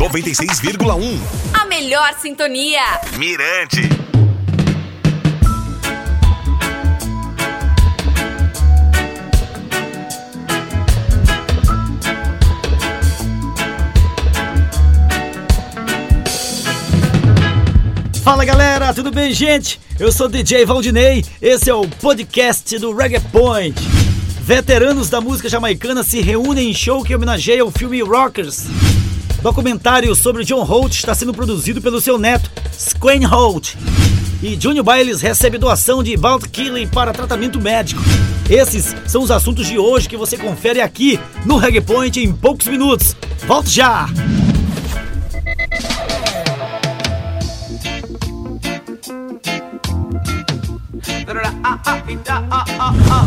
96,1. A melhor sintonia. Mirante. Fala galera, tudo bem, gente? Eu sou DJ Valdinei, esse é o podcast do Reggae Point. Veteranos da música jamaicana se reúnem em show que homenageia o filme Rockers. Documentário sobre John Holt está sendo produzido pelo seu neto, Squane Holt. E Junior Biles recebe doação de Bout Killing para tratamento médico. Esses são os assuntos de hoje que você confere aqui no Reggae Point em poucos minutos. Volte já!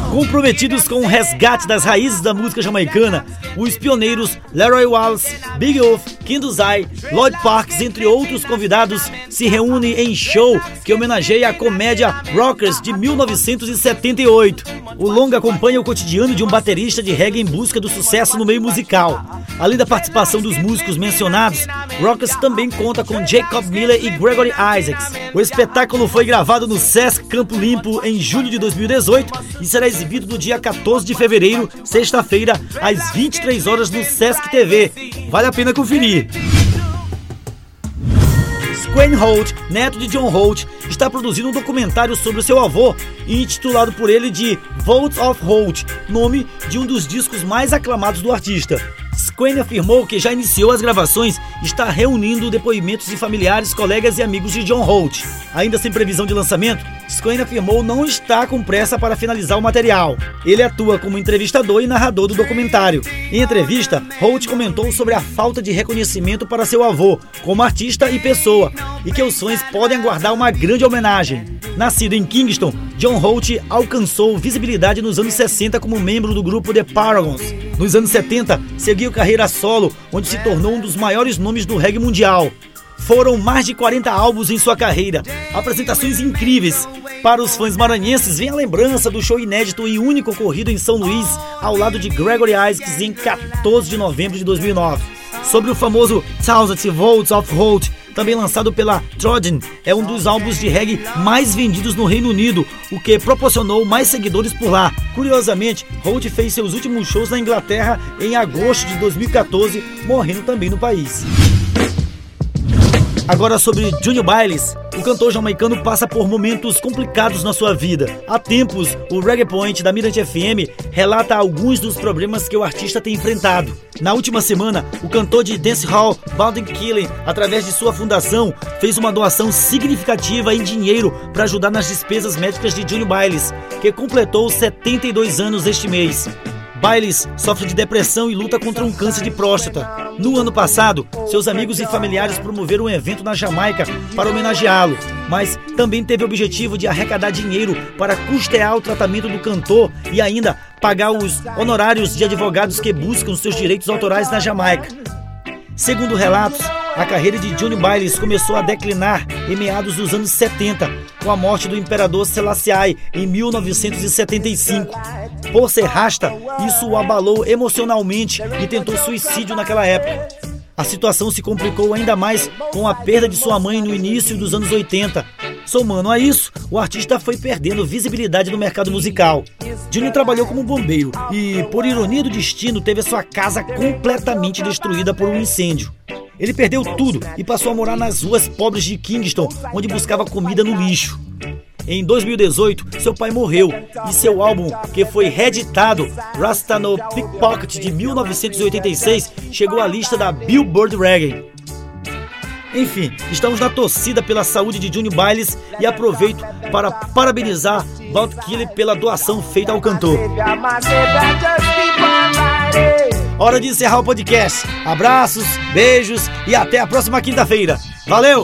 Comprometidos com o resgate das raízes da música jamaicana, os pioneiros Leroy Wallace, Big Wolf, Kinduzai, Lloyd Parks, entre outros convidados, se reúnem em show que homenageia a comédia Rockers de 1978. O longa acompanha o cotidiano de um baterista de reggae em busca do sucesso no meio musical. Além da participação dos músicos mencionados, Rockers também conta com Jacob Miller e Gregory Isaacs. O espetáculo foi gravado no Sesc Campo Limpo em julho de 2018 e será exibido no dia 14 de fevereiro, sexta-feira, às 23 horas no Sesc TV. Vale a pena conferir. Squane Holt, neto de John Holt, está produzindo um documentário sobre seu avô, intitulado por ele de Vault of Holt, nome de um dos discos mais aclamados do artista. Squane afirmou que já iniciou as gravações e está reunindo depoimentos de familiares, colegas e amigos de John Holt. Ainda sem previsão de lançamento, Squane afirmou não estar com pressa para finalizar o material. Ele atua como entrevistador e narrador do documentário. Em entrevista, Holt comentou sobre a falta de reconhecimento para seu avô, como artista e pessoa, e que os fãs podem aguardar uma grande homenagem. Nascido em Kingston, John Holt alcançou visibilidade nos anos 60 como membro do grupo The Paragons. Nos anos 70, seguiu carreira solo, onde se tornou um dos maiores nomes do reggae mundial. Foram mais de 40 álbuns em sua carreira, apresentações incríveis. Para os fãs maranhenses, vem a lembrança do show inédito e único ocorrido em São Luís, ao lado de Gregory Isaacs em 14 de novembro de 2009. Sobre o famoso Thousand Volts of Holt, também lançado pela Trojan, é um dos álbuns de reggae mais vendidos no Reino Unido, o que proporcionou mais seguidores por lá. Curiosamente, Holt fez seus últimos shows na Inglaterra em agosto de 2014, morrendo também no país. Agora sobre Junior Biles. O cantor jamaicano passa por momentos complicados na sua vida. Há tempos, o Reggae Point da Mirante FM relata alguns dos problemas que o artista tem enfrentado. Na última semana, o cantor de dancehall Bounding Killing, através de sua fundação, fez uma doação significativa em dinheiro para ajudar nas despesas médicas de Junior Biles, que completou 72 anos este mês. Biles sofre de depressão e luta contra um câncer de próstata. No ano passado, seus amigos e familiares promoveram um evento na Jamaica para homenageá-lo, mas também teve o objetivo de arrecadar dinheiro para custear o tratamento do cantor e ainda pagar os honorários de advogados que buscam seus direitos autorais na Jamaica. Segundo relatos, a carreira de Johnny Biles começou a declinar em meados dos anos 70, com a morte do imperador Selassie em 1975. Por ser rasta, isso o abalou emocionalmente e tentou suicídio naquela época. A situação se complicou ainda mais com a perda de sua mãe no início dos anos 80. Somando a isso, o artista foi perdendo visibilidade no mercado musical. Jimmy trabalhou como bombeiro e, por ironia do destino, teve a sua casa completamente destruída por um incêndio. Ele perdeu tudo e passou a morar nas ruas pobres de Kingston, onde buscava comida no lixo. Em 2018, seu pai morreu e seu álbum, que foi reeditado, Rasta no Pickpocket de 1986, chegou à lista da Billboard Reggae. Enfim, estamos na torcida pela saúde de Juni Biles e aproveito para parabenizar Bout Killer pela doação feita ao cantor. Hora de encerrar o podcast. Abraços, beijos e até a próxima quinta-feira. Valeu!